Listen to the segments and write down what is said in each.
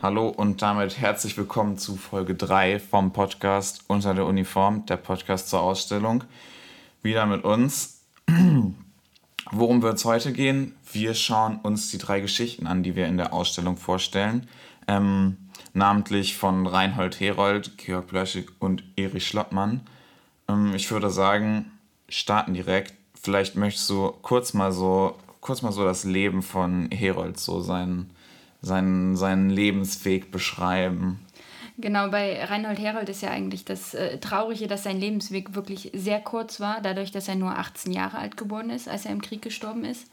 Hallo und damit herzlich willkommen zu Folge 3 vom Podcast Unter der Uniform, der Podcast zur Ausstellung. Wieder mit uns. Worum wird es heute gehen? Wir schauen uns die drei Geschichten an, die wir in der Ausstellung vorstellen. Ähm, namentlich von Reinhold Herold, Georg Blöschig und Erich Schlottmann. Ähm, ich würde sagen, starten direkt. Vielleicht möchtest du kurz mal so, kurz mal so das Leben von Herold, so sein seinen, seinen Lebensweg beschreiben. Genau, bei Reinhold Herold ist ja eigentlich das äh, Traurige, dass sein Lebensweg wirklich sehr kurz war, dadurch, dass er nur 18 Jahre alt geworden ist, als er im Krieg gestorben ist.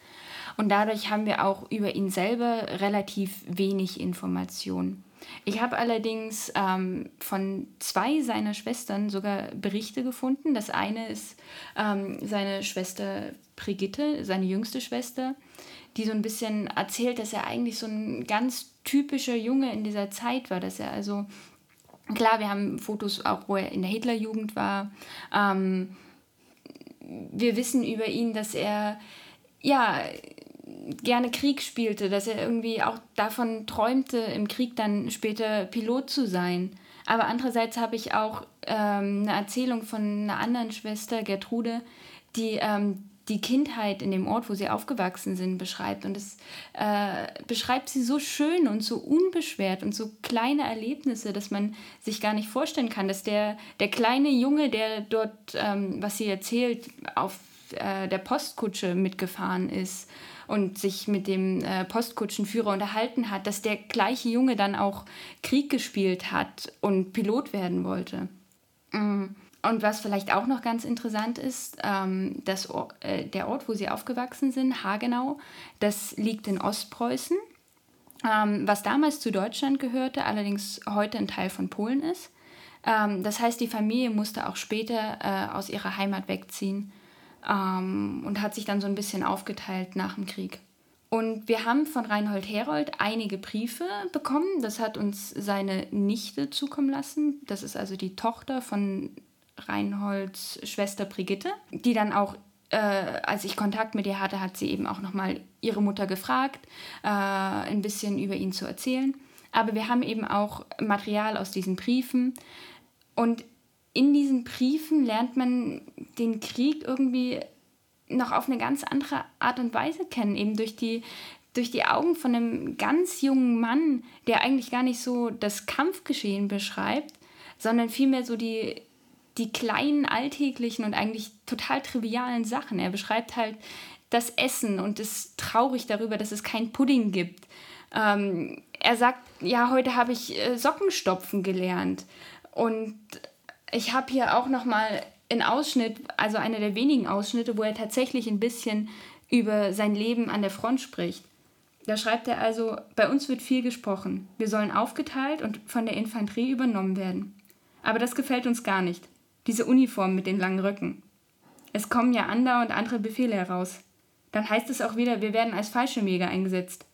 Und dadurch haben wir auch über ihn selber relativ wenig Informationen. Ich habe allerdings ähm, von zwei seiner Schwestern sogar Berichte gefunden. Das eine ist ähm, seine Schwester Brigitte, seine jüngste Schwester, die so ein bisschen erzählt, dass er eigentlich so ein ganz typischer Junge in dieser Zeit war, dass er also, klar, wir haben Fotos auch, wo er in der Hitlerjugend war. Ähm, wir wissen über ihn, dass er, ja, gerne Krieg spielte, dass er irgendwie auch davon träumte, im Krieg dann später Pilot zu sein. Aber andererseits habe ich auch ähm, eine Erzählung von einer anderen Schwester, Gertrude, die ähm, die Kindheit in dem Ort, wo sie aufgewachsen sind, beschreibt. Und es äh, beschreibt sie so schön und so unbeschwert und so kleine Erlebnisse, dass man sich gar nicht vorstellen kann, dass der, der kleine Junge, der dort, ähm, was sie erzählt, auf äh, der Postkutsche mitgefahren ist und sich mit dem äh, Postkutschenführer unterhalten hat, dass der gleiche Junge dann auch Krieg gespielt hat und Pilot werden wollte. Mhm. Und was vielleicht auch noch ganz interessant ist, ähm, das, äh, der Ort, wo sie aufgewachsen sind, Hagenau, das liegt in Ostpreußen, ähm, was damals zu Deutschland gehörte, allerdings heute ein Teil von Polen ist. Ähm, das heißt, die Familie musste auch später äh, aus ihrer Heimat wegziehen ähm, und hat sich dann so ein bisschen aufgeteilt nach dem Krieg. Und wir haben von Reinhold Herold einige Briefe bekommen. Das hat uns seine Nichte zukommen lassen. Das ist also die Tochter von Reinholds Schwester Brigitte, die dann auch, äh, als ich Kontakt mit ihr hatte, hat sie eben auch nochmal ihre Mutter gefragt, äh, ein bisschen über ihn zu erzählen. Aber wir haben eben auch Material aus diesen Briefen. Und in diesen Briefen lernt man den Krieg irgendwie noch auf eine ganz andere Art und Weise kennen, eben durch die, durch die Augen von einem ganz jungen Mann, der eigentlich gar nicht so das Kampfgeschehen beschreibt, sondern vielmehr so die die kleinen alltäglichen und eigentlich total trivialen Sachen. Er beschreibt halt das Essen und ist traurig darüber, dass es kein Pudding gibt. Ähm, er sagt, ja, heute habe ich äh, Sockenstopfen gelernt. Und ich habe hier auch noch mal einen Ausschnitt, also einer der wenigen Ausschnitte, wo er tatsächlich ein bisschen über sein Leben an der Front spricht. Da schreibt er also, bei uns wird viel gesprochen. Wir sollen aufgeteilt und von der Infanterie übernommen werden. Aber das gefällt uns gar nicht. Diese Uniform mit den langen Röcken. Es kommen ja andauernd andere Befehle heraus. Dann heißt es auch wieder, wir werden als Fallschirmjäger eingesetzt.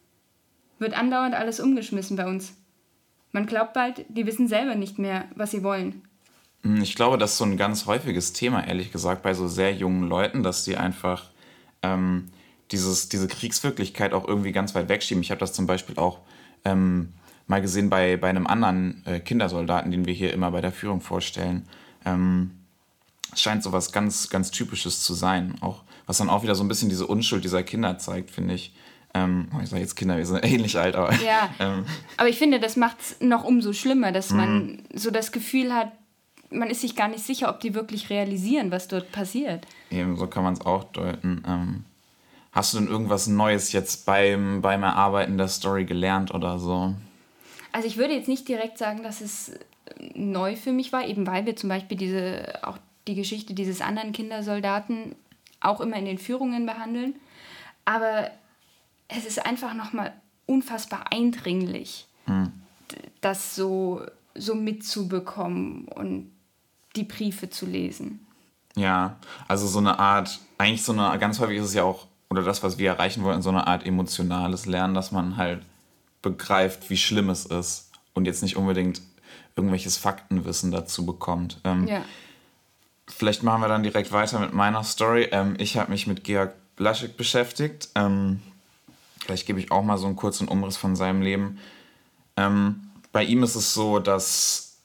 Wird andauernd alles umgeschmissen bei uns. Man glaubt bald, die wissen selber nicht mehr, was sie wollen. Hm, ich glaube, das ist so ein ganz häufiges Thema, ehrlich gesagt, bei so sehr jungen Leuten, dass sie einfach ähm, dieses, diese Kriegswirklichkeit auch irgendwie ganz weit wegschieben. Ich habe das zum Beispiel auch ähm, mal gesehen bei, bei einem anderen äh, Kindersoldaten, den wir hier immer bei der Führung vorstellen. Ähm, es scheint so was ganz, ganz Typisches zu sein. Auch, was dann auch wieder so ein bisschen diese Unschuld dieser Kinder zeigt, finde ich. Ähm, oh, ich sage jetzt Kinder, wir sind ähnlich alt, aber. Ja. Ähm, aber ich finde, das macht es noch umso schlimmer, dass man mhm. so das Gefühl hat, man ist sich gar nicht sicher, ob die wirklich realisieren, was dort passiert. Eben, so kann man es auch deuten. Ähm, hast du denn irgendwas Neues jetzt beim, beim Erarbeiten der Story gelernt oder so? Also ich würde jetzt nicht direkt sagen, dass es neu für mich war, eben weil wir zum Beispiel diese, auch die Geschichte dieses anderen Kindersoldaten auch immer in den Führungen behandeln. Aber es ist einfach nochmal unfassbar eindringlich, hm. das so, so mitzubekommen und die Briefe zu lesen. Ja, also so eine Art, eigentlich so eine, ganz häufig ist es ja auch, oder das, was wir erreichen wollen, so eine Art emotionales Lernen, dass man halt begreift, wie schlimm es ist und jetzt nicht unbedingt irgendwelches Faktenwissen dazu bekommt. Ähm, ja. Vielleicht machen wir dann direkt weiter mit meiner Story. Ähm, ich habe mich mit Georg Blaschek beschäftigt. Ähm, vielleicht gebe ich auch mal so einen kurzen Umriss von seinem Leben. Ähm, bei ihm ist es so, dass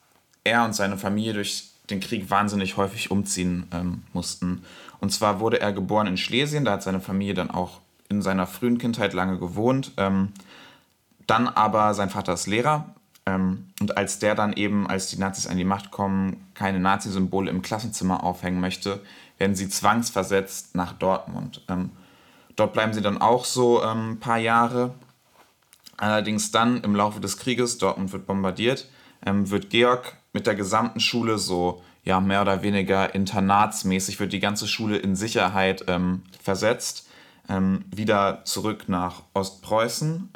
er und seine Familie durch den Krieg wahnsinnig häufig umziehen ähm, mussten. Und zwar wurde er geboren in Schlesien, da hat seine Familie dann auch in seiner frühen Kindheit lange gewohnt. Ähm, dann aber sein Vater ist Lehrer und als der dann eben, als die Nazis an die Macht kommen, keine Nazi-Symbole im Klassenzimmer aufhängen möchte, werden sie zwangsversetzt nach Dortmund. Ähm, dort bleiben sie dann auch so ein ähm, paar Jahre. Allerdings dann im Laufe des Krieges, Dortmund wird bombardiert, ähm, wird Georg mit der gesamten Schule so ja mehr oder weniger internatsmäßig wird die ganze Schule in Sicherheit ähm, versetzt, ähm, wieder zurück nach Ostpreußen.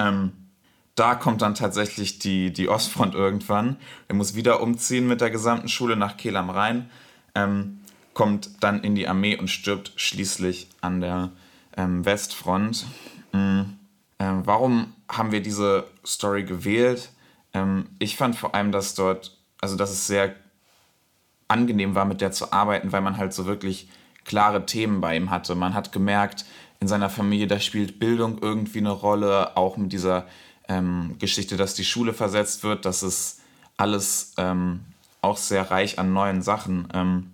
Ähm, da kommt dann tatsächlich die, die Ostfront irgendwann. Er muss wieder umziehen mit der gesamten Schule nach Kehl am Rhein, ähm, kommt dann in die Armee und stirbt schließlich an der ähm, Westfront. Mhm. warum haben wir diese Story gewählt? ich fand vor allem, dass dort also dass es sehr angenehm war, mit der zu arbeiten, weil man halt so wirklich klare Themen bei ihm hatte. Man hat gemerkt, in seiner Familie, da spielt Bildung irgendwie eine Rolle, auch mit dieser ähm, Geschichte, dass die Schule versetzt wird, das ist alles ähm, auch sehr reich an neuen Sachen. Ähm,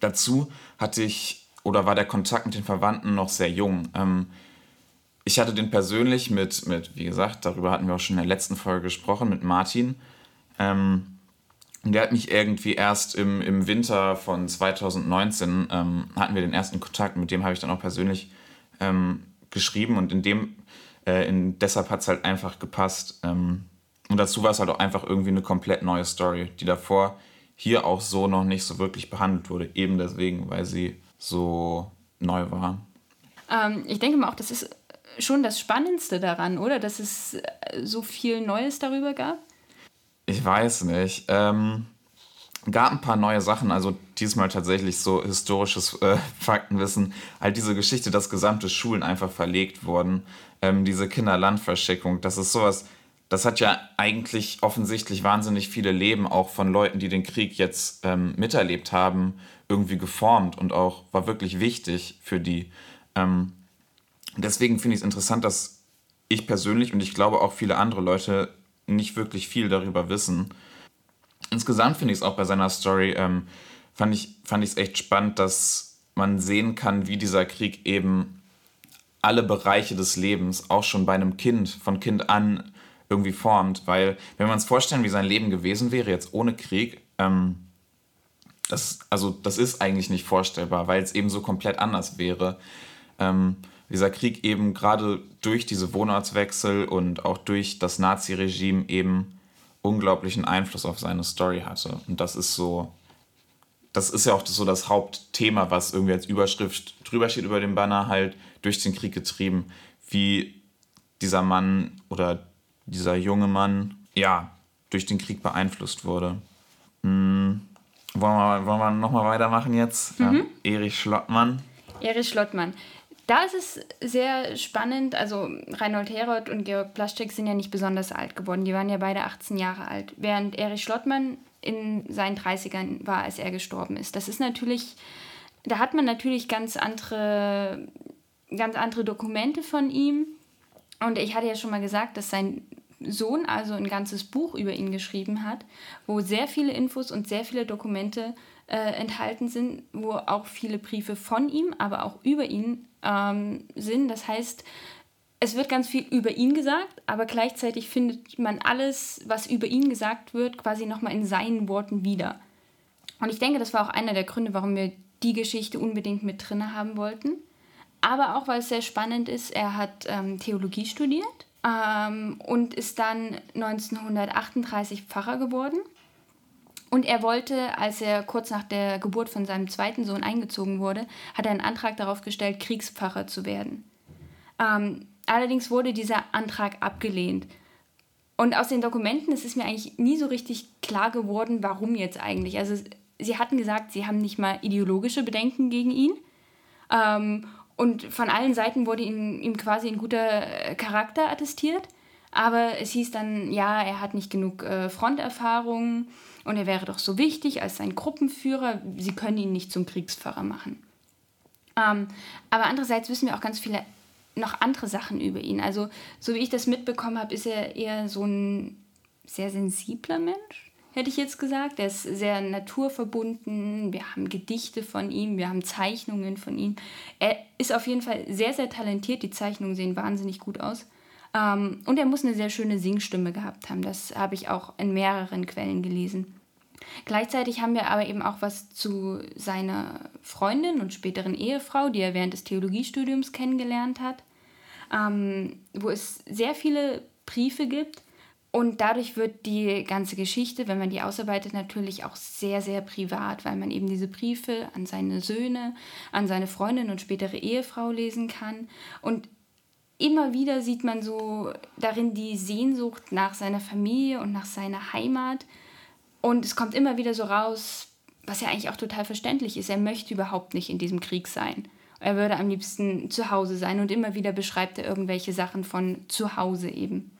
dazu hatte ich oder war der Kontakt mit den Verwandten noch sehr jung. Ähm, ich hatte den persönlich mit, mit, wie gesagt, darüber hatten wir auch schon in der letzten Folge gesprochen, mit Martin. Ähm, und der hat mich irgendwie erst im, im Winter von 2019 ähm, hatten wir den ersten Kontakt, mit dem habe ich dann auch persönlich ähm, geschrieben und in dem, äh, in, deshalb hat es halt einfach gepasst. Ähm, und dazu war es halt auch einfach irgendwie eine komplett neue Story, die davor hier auch so noch nicht so wirklich behandelt wurde, eben deswegen, weil sie so neu war. Ähm, ich denke mal auch, das ist schon das Spannendste daran, oder? Dass es äh, so viel Neues darüber gab. Ich weiß nicht. Ähm, gab ein paar neue Sachen, also diesmal tatsächlich so historisches äh, Faktenwissen. Halt diese Geschichte, dass gesamte Schulen einfach verlegt wurden. Ähm, diese Kinderlandverschickung, das ist sowas, das hat ja eigentlich offensichtlich wahnsinnig viele Leben auch von Leuten, die den Krieg jetzt ähm, miterlebt haben, irgendwie geformt und auch war wirklich wichtig für die. Ähm, deswegen finde ich es interessant, dass ich persönlich und ich glaube auch viele andere Leute nicht wirklich viel darüber wissen. Insgesamt finde ich es auch bei seiner Story, ähm, fand ich es fand echt spannend, dass man sehen kann, wie dieser Krieg eben alle Bereiche des Lebens, auch schon bei einem Kind, von Kind an irgendwie formt. Weil, wenn wir uns vorstellen, wie sein Leben gewesen wäre, jetzt ohne Krieg, ähm, das, also, das ist eigentlich nicht vorstellbar, weil es eben so komplett anders wäre. Ähm, dieser Krieg eben gerade durch diese Wohnortswechsel und auch durch das Naziregime eben unglaublichen Einfluss auf seine Story hatte. Und das ist so, das ist ja auch so das Hauptthema, was irgendwie als Überschrift drüber steht über dem Banner, halt durch den Krieg getrieben, wie dieser Mann oder dieser junge Mann, ja, durch den Krieg beeinflusst wurde. Hm. Wollen wir, wollen wir nochmal weitermachen jetzt? Mhm. Ja, Erich Schlottmann. Erich Schlottmann. Da ist es sehr spannend. Also Reinhold Herold und Georg Plaschek sind ja nicht besonders alt geworden. Die waren ja beide 18 Jahre alt. Während Erich Schlottmann in seinen 30ern war, als er gestorben ist. Das ist natürlich, da hat man natürlich ganz andere, ganz andere Dokumente von ihm. Und ich hatte ja schon mal gesagt, dass sein Sohn also ein ganzes Buch über ihn geschrieben hat, wo sehr viele Infos und sehr viele Dokumente äh, enthalten sind, wo auch viele Briefe von ihm, aber auch über ihn ähm, sind. Das heißt, es wird ganz viel über ihn gesagt, aber gleichzeitig findet man alles, was über ihn gesagt wird, quasi nochmal in seinen Worten wieder. Und ich denke, das war auch einer der Gründe, warum wir die Geschichte unbedingt mit drin haben wollten. Aber auch, weil es sehr spannend ist, er hat ähm, Theologie studiert ähm, und ist dann 1938 Pfarrer geworden. Und er wollte, als er kurz nach der Geburt von seinem zweiten Sohn eingezogen wurde, hat er einen Antrag darauf gestellt, Kriegspfarrer zu werden. Ähm, allerdings wurde dieser Antrag abgelehnt. Und aus den Dokumenten ist es mir eigentlich nie so richtig klar geworden, warum jetzt eigentlich. Also sie hatten gesagt, sie haben nicht mal ideologische Bedenken gegen ihn. Ähm, und von allen Seiten wurde ihm, ihm quasi ein guter Charakter attestiert. Aber es hieß dann, ja, er hat nicht genug äh, Fronterfahrung und er wäre doch so wichtig als sein Gruppenführer, sie können ihn nicht zum Kriegspfarrer machen. Ähm, aber andererseits wissen wir auch ganz viele noch andere Sachen über ihn. Also, so wie ich das mitbekommen habe, ist er eher so ein sehr sensibler Mensch, hätte ich jetzt gesagt. Er ist sehr naturverbunden. Wir haben Gedichte von ihm, wir haben Zeichnungen von ihm. Er ist auf jeden Fall sehr, sehr talentiert. Die Zeichnungen sehen wahnsinnig gut aus. Ähm, und er muss eine sehr schöne Singstimme gehabt haben. Das habe ich auch in mehreren Quellen gelesen. Gleichzeitig haben wir aber eben auch was zu seiner Freundin und späteren Ehefrau, die er während des Theologiestudiums kennengelernt hat, ähm, wo es sehr viele Briefe gibt. Und dadurch wird die ganze Geschichte, wenn man die ausarbeitet, natürlich auch sehr, sehr privat, weil man eben diese Briefe an seine Söhne, an seine Freundin und spätere Ehefrau lesen kann. Und immer wieder sieht man so darin die Sehnsucht nach seiner Familie und nach seiner Heimat und es kommt immer wieder so raus, was ja eigentlich auch total verständlich ist. Er möchte überhaupt nicht in diesem Krieg sein. Er würde am liebsten zu Hause sein und immer wieder beschreibt er irgendwelche Sachen von zu Hause eben.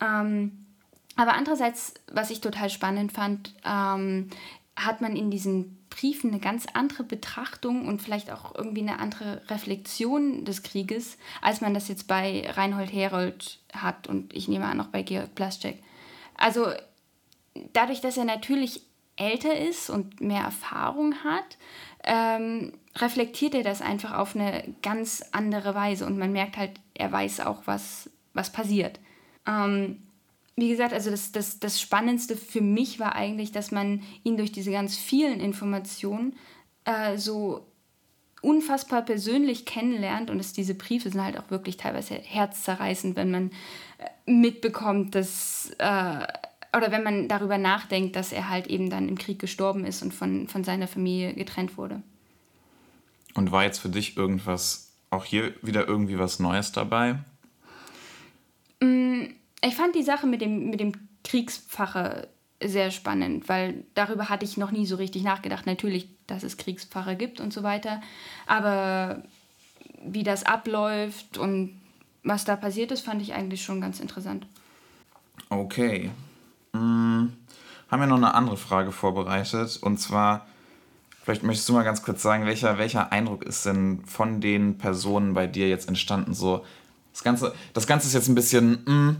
Ähm, aber andererseits, was ich total spannend fand, ähm, hat man in diesen Briefen eine ganz andere Betrachtung und vielleicht auch irgendwie eine andere Reflexion des Krieges, als man das jetzt bei Reinhold Herold hat und ich nehme an auch bei Georg Plaschek. Also dadurch, dass er natürlich älter ist und mehr Erfahrung hat, ähm, reflektiert er das einfach auf eine ganz andere Weise und man merkt halt, er weiß auch, was, was passiert. Ähm, wie gesagt, also das, das, das Spannendste für mich war eigentlich, dass man ihn durch diese ganz vielen Informationen äh, so unfassbar persönlich kennenlernt und dass diese Briefe sind halt auch wirklich teilweise herzzerreißend, wenn man äh, mitbekommt, dass äh, oder wenn man darüber nachdenkt, dass er halt eben dann im Krieg gestorben ist und von, von seiner Familie getrennt wurde. Und war jetzt für dich irgendwas, auch hier wieder irgendwie was Neues dabei? Ich fand die Sache mit dem, mit dem Kriegspfarrer sehr spannend, weil darüber hatte ich noch nie so richtig nachgedacht. Natürlich, dass es Kriegspfarrer gibt und so weiter, aber wie das abläuft und was da passiert ist, fand ich eigentlich schon ganz interessant. Okay, hm, haben wir noch eine andere Frage vorbereitet. Und zwar, vielleicht möchtest du mal ganz kurz sagen, welcher, welcher Eindruck ist denn von den Personen bei dir jetzt entstanden? So, das Ganze, das Ganze ist jetzt ein bisschen, mh, hm,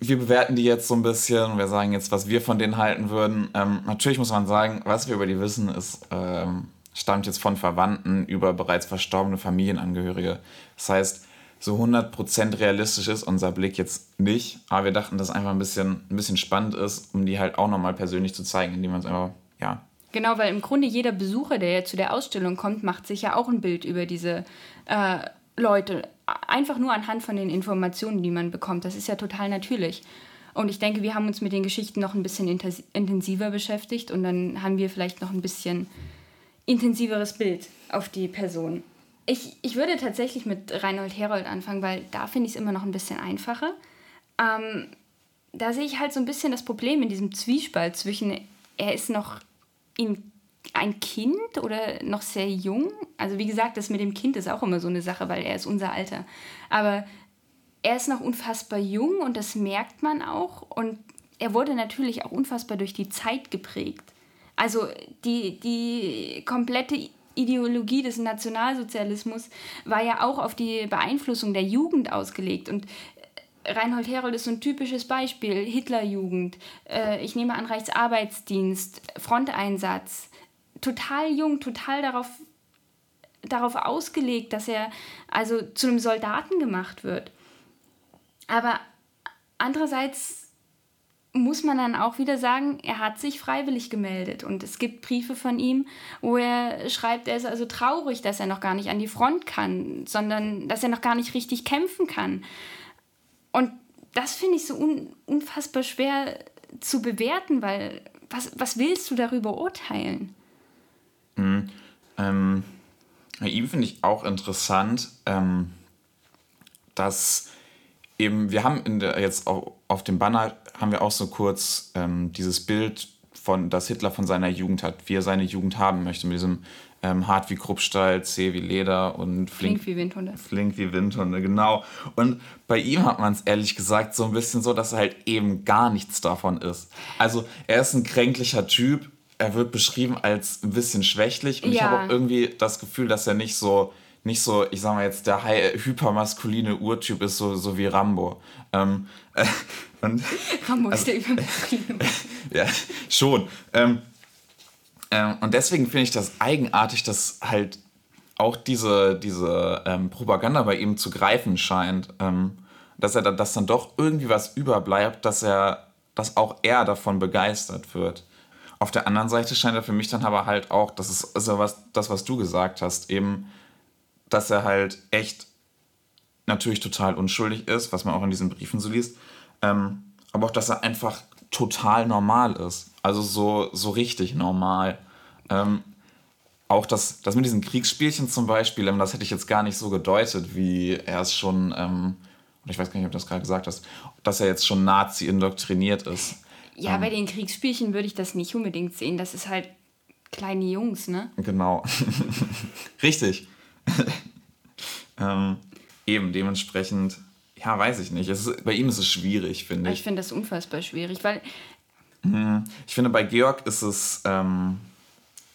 wir bewerten die jetzt so ein bisschen, wir sagen jetzt, was wir von denen halten würden. Ähm, natürlich muss man sagen, was wir über die wissen, ist, ähm, stammt jetzt von Verwandten über bereits verstorbene Familienangehörige. Das heißt, so 100% realistisch ist unser Blick jetzt nicht. Aber wir dachten, dass es einfach ein bisschen, ein bisschen spannend ist, um die halt auch nochmal persönlich zu zeigen, indem man es einfach, ja. Genau, weil im Grunde jeder Besucher, der ja zu der Ausstellung kommt, macht sich ja auch ein Bild über diese äh, Leute. Einfach nur anhand von den Informationen, die man bekommt. Das ist ja total natürlich. Und ich denke, wir haben uns mit den Geschichten noch ein bisschen intensiver beschäftigt und dann haben wir vielleicht noch ein bisschen intensiveres Bild auf die Person. Ich, ich würde tatsächlich mit Reinhold Herold anfangen, weil da finde ich es immer noch ein bisschen einfacher. Ähm, da sehe ich halt so ein bisschen das Problem in diesem Zwiespalt zwischen, er ist noch in, ein Kind oder noch sehr jung. Also wie gesagt, das mit dem Kind ist auch immer so eine Sache, weil er ist unser Alter. Aber er ist noch unfassbar jung und das merkt man auch. Und er wurde natürlich auch unfassbar durch die Zeit geprägt. Also die, die komplette Ideologie des Nationalsozialismus war ja auch auf die Beeinflussung der Jugend ausgelegt. Und Reinhold Herold ist so ein typisches Beispiel. Hitlerjugend, äh, ich nehme an Reichsarbeitsdienst, Fronteinsatz. Total jung, total darauf, darauf ausgelegt, dass er also zu einem Soldaten gemacht wird. Aber andererseits muss man dann auch wieder sagen, er hat sich freiwillig gemeldet. Und es gibt Briefe von ihm, wo er schreibt, er ist also traurig, dass er noch gar nicht an die Front kann, sondern dass er noch gar nicht richtig kämpfen kann. Und das finde ich so un unfassbar schwer zu bewerten, weil was, was willst du darüber urteilen? Ähm, bei ihm finde ich auch interessant, ähm, dass eben, wir haben in der, jetzt auch auf dem Banner haben wir auch so kurz ähm, dieses Bild von, das Hitler von seiner Jugend hat, wie er seine Jugend haben möchte, mit diesem ähm, hart wie Kruppstahl, zäh wie Leder und flink, Flink wie Windhunde. Flink wie Windhunde, genau. Und bei ihm hat man es ehrlich gesagt so ein bisschen so, dass er halt eben gar nichts davon ist. Also er ist ein kränklicher Typ, er wird beschrieben als ein bisschen schwächlich und ich Ja. habe auch irgendwie das Gefühl, dass er nicht so, nicht so, ich sag mal jetzt, der hypermaskuline Urtyp ist, so, so wie Rambo. Ähm, äh, und Rambo Also ist der Übermaskuline. ja, schon. Ähm, ähm, und deswegen finde ich das eigenartig, dass halt auch diese, diese ähm, Propaganda bei ihm zu greifen scheint. Ähm, dass er da, dass dann doch irgendwie was überbleibt, dass er, dass auch er davon begeistert wird. Auf der anderen Seite scheint er für mich dann aber halt auch, das ist, ist ja was, das, was du gesagt hast, eben, dass er halt echt natürlich total unschuldig ist, was man auch in diesen Briefen so liest, ähm, aber auch, dass er einfach total normal ist. Also so, so richtig normal. Ähm, auch das, das mit diesen Kriegsspielchen zum Beispiel, ähm, das hätte ich jetzt gar nicht so gedeutet, wie er es schon, ähm, ich weiß gar nicht, ob du das gerade gesagt hast, dass er jetzt schon Nazi indoktriniert ist. Ja, Ähm. bei den Kriegsspielchen würde ich das nicht unbedingt sehen. Das ist halt kleine Jungs, ne? Genau. Richtig. ähm, eben, dementsprechend, ja, weiß ich nicht. Ist, bei ihm ist es schwierig, finde Ich ich. finde das unfassbar schwierig, weil Ich finde, bei Georg ist es, ähm,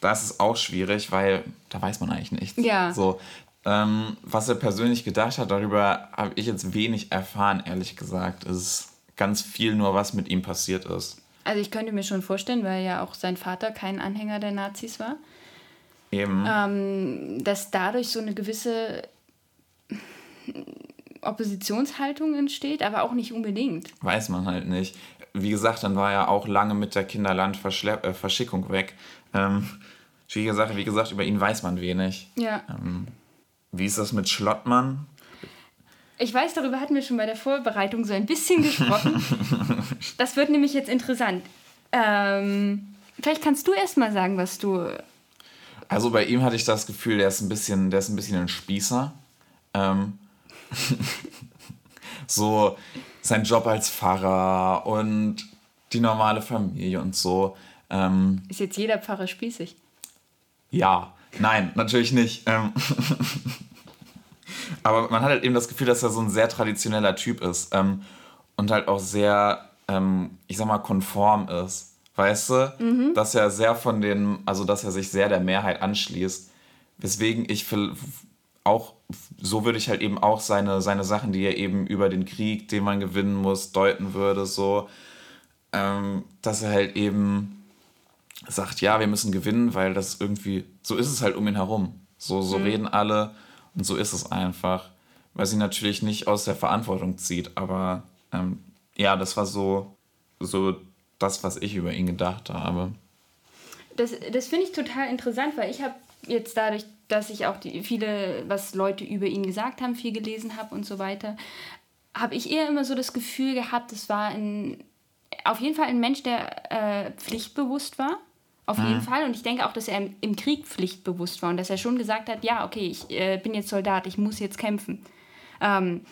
da ist es auch schwierig, weil da weiß man eigentlich nichts. Ja. So, ähm, was er persönlich gedacht hat, darüber habe ich jetzt wenig erfahren, ehrlich gesagt. Es ist ganz viel nur, was mit ihm passiert ist. Also ich könnte mir schon vorstellen, weil ja auch sein Vater kein Anhänger der Nazis war, Eben. ähm, dass dadurch so eine gewisse Oppositionshaltung entsteht, aber auch nicht unbedingt. Weiß man halt nicht. Wie gesagt, dann war er auch lange mit der Kinderlandverschickung äh, weg. Ähm, schwierige Sache, wie gesagt, über ihn weiß man wenig. Ja. Wie ist das mit Schlottmann? Ich weiß, darüber hatten wir schon bei der Vorbereitung so ein bisschen gesprochen. das wird nämlich jetzt interessant. Ähm, vielleicht kannst du erst mal sagen, was du. Also bei ihm hatte ich das Gefühl, der ist ein bisschen, der ist ein bisschen ein Spießer. Ähm, so sein Job als Pfarrer und die normale Familie und so. Ähm, Ist jetzt jeder Pfarrer spießig? Ja, nein, natürlich nicht. Ähm, aber man hat halt eben das Gefühl, dass er so ein sehr traditioneller Typ ist ähm, und halt auch sehr, ähm, ich sag mal, konform ist. Weißt du? Dass er sehr von den, also dass er sich sehr der Mehrheit anschließt. Weswegen ich auch, so würde ich halt eben auch seine, seine Sachen, die er eben über den Krieg, den man gewinnen muss, deuten würde, so, ähm, dass er halt eben sagt, ja, wir müssen gewinnen, weil das irgendwie, so ist es halt um ihn herum. So, so reden alle und so ist es einfach. Weil sie natürlich nicht aus der Verantwortung zieht, aber ähm, ja, das war so, so das, was ich über ihn gedacht habe. Das, das finde ich total interessant, weil ich habe jetzt dadurch, dass ich auch die, viele, was Leute über ihn gesagt haben, viel gelesen habe und so weiter, habe ich eher immer so das Gefühl gehabt, es war ein, auf jeden Fall ein Mensch, der äh, pflichtbewusst war. Auf jeden Fall. Und ich denke auch, dass er im, im Krieg pflichtbewusst war und dass er schon gesagt hat, ja, okay, ich äh, bin jetzt Soldat, ich muss jetzt kämpfen. Ähm,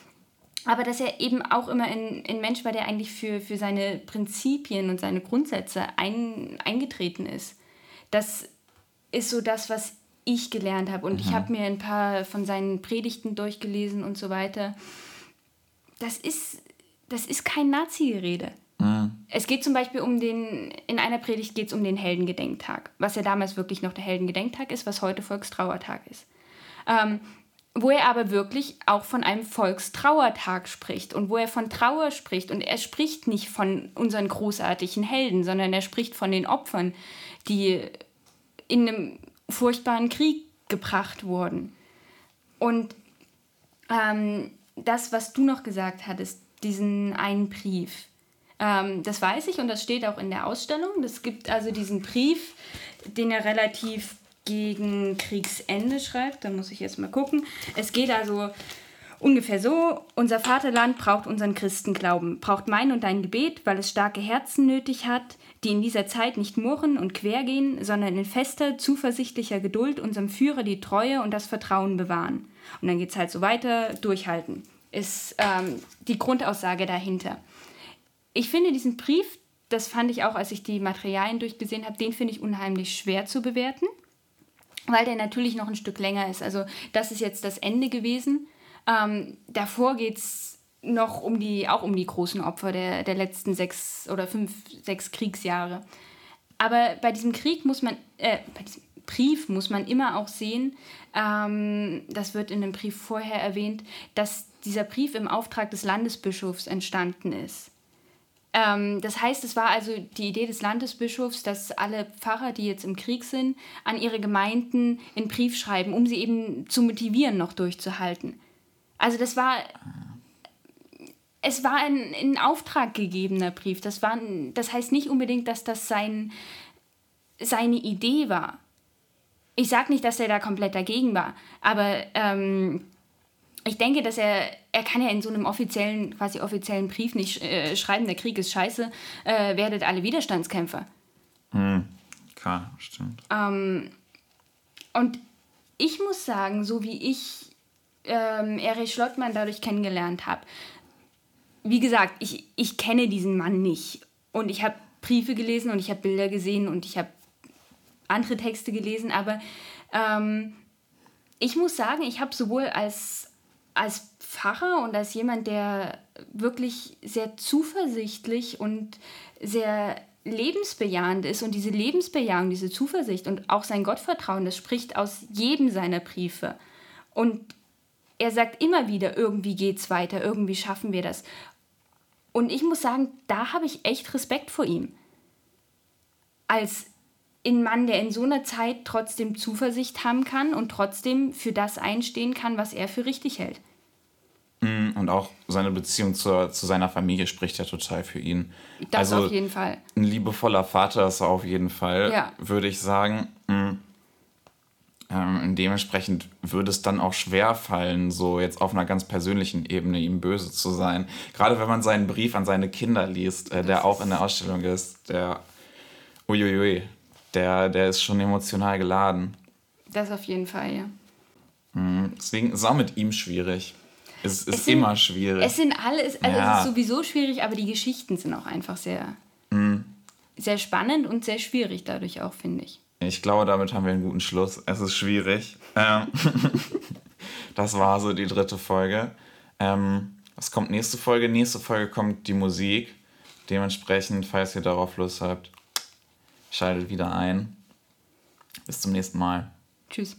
aber dass er eben auch immer ein, ein Mensch war, der eigentlich für, für seine Prinzipien und seine Grundsätze ein, eingetreten ist. Das ist so das, was ich gelernt habe. Und ich habe mir ein paar von seinen Predigten durchgelesen und so weiter. Das ist, das ist kein Nazi-Gerede. Es geht zum Beispiel um den, in einer Predigt geht es um den Heldengedenktag, was ja damals wirklich noch der Heldengedenktag ist, was heute Volkstrauertag ist. Ähm, wo er aber wirklich auch von einem Volkstrauertag spricht und wo er von Trauer spricht. Und er spricht nicht von unseren großartigen Helden, sondern er spricht von den Opfern, die in einem furchtbaren Krieg gebracht wurden. Und ähm, das, was du noch gesagt hattest, diesen einen Brief, ähm, das weiß ich und das steht auch in der Ausstellung. Es gibt also diesen Brief, den er relativ gegen Kriegsende schreibt. Da muss ich jetzt mal gucken. Es geht also ungefähr so: Unser Vaterland braucht unseren Christenglauben, braucht mein und dein Gebet, weil es starke Herzen nötig hat, die in dieser Zeit nicht murren und quergehen, sondern in fester, zuversichtlicher Geduld unserem Führer die Treue und das Vertrauen bewahren. Und dann geht es halt so weiter: Durchhalten ist ähm, die Grundaussage dahinter. Ich finde diesen Brief, das fand ich auch, als ich die Materialien durchgesehen habe, den finde ich unheimlich schwer zu bewerten. weil der natürlich noch ein Stück länger ist. Also das ist jetzt das Ende gewesen. Ähm, davor geht es noch um die, auch um die großen Opfer der, der letzten sechs oder fünf, sechs Kriegsjahre. Aber bei diesem Krieg muss man, äh, bei diesem Brief muss man immer auch sehen, ähm, das wird in dem Brief vorher erwähnt, dass dieser Brief im Auftrag des Landesbischofs entstanden ist. Ähm, das heißt, es war also die Idee des Landesbischofs, dass alle Pfarrer, die jetzt im Krieg sind, an ihre Gemeinden einen Brief schreiben, um sie eben zu motivieren, noch durchzuhalten. Also das war, es war ein in Auftrag gegebener Brief. Das, war, das heißt nicht unbedingt, dass das sein, seine Idee war. Ich sage nicht, dass er da komplett dagegen war, aber ähm, ich denke, dass er, er kann ja in so einem offiziellen, quasi offiziellen Brief nicht äh, schreiben, der Krieg ist scheiße, äh, werdet alle Widerstandskämpfer. Mhm. Klar, stimmt. Ähm, und ich muss sagen, so wie ich ähm, Erich Schlottmann dadurch kennengelernt habe, wie gesagt, ich, ich kenne diesen Mann nicht. Und ich habe Briefe gelesen und ich habe Bilder gesehen und ich habe andere Texte gelesen, aber ähm, ich muss sagen, ich habe sowohl als, als Pfarrer und als jemand, der wirklich sehr zuversichtlich und sehr lebensbejahend ist und diese Lebensbejahung, diese Zuversicht und auch sein Gottvertrauen, das spricht aus jedem seiner Briefe. Und er sagt immer wieder, irgendwie geht's weiter, irgendwie schaffen wir das. Und ich muss sagen, da habe ich echt Respekt vor ihm. Als ein Mann, der in so einer Zeit trotzdem Zuversicht haben kann und trotzdem für das einstehen kann, was er für richtig hält. Mm, und auch seine Beziehung zur, zu seiner Familie spricht ja total für ihn. Das also auf jeden Fall. Ein liebevoller Vater ist er auf jeden Fall, ja. würde ich sagen. Mm, ähm, dementsprechend würde es dann auch schwer fallen, so jetzt auf einer ganz persönlichen Ebene ihm böse zu sein. Gerade wenn man seinen Brief an seine Kinder liest, äh, der auch in der Ausstellung ist, der uiuiui, der, der ist schon emotional geladen. Das auf jeden Fall, ja. Mhm, deswegen ist es auch mit ihm schwierig. Es, es ist sind, immer schwierig. Es sind alles, also ja. es ist sowieso schwierig, aber die Geschichten sind auch einfach sehr, mhm. sehr spannend und sehr schwierig dadurch auch, finde ich. Ich glaube, damit haben wir einen guten Schluss. Es ist schwierig. Ähm, das war so die dritte Folge. Ähm, was kommt nächste Folge? Nächste Folge kommt die Musik. Dementsprechend, falls ihr darauf Lust habt, Schaltet wieder ein. Bis zum nächsten Mal. Tschüss.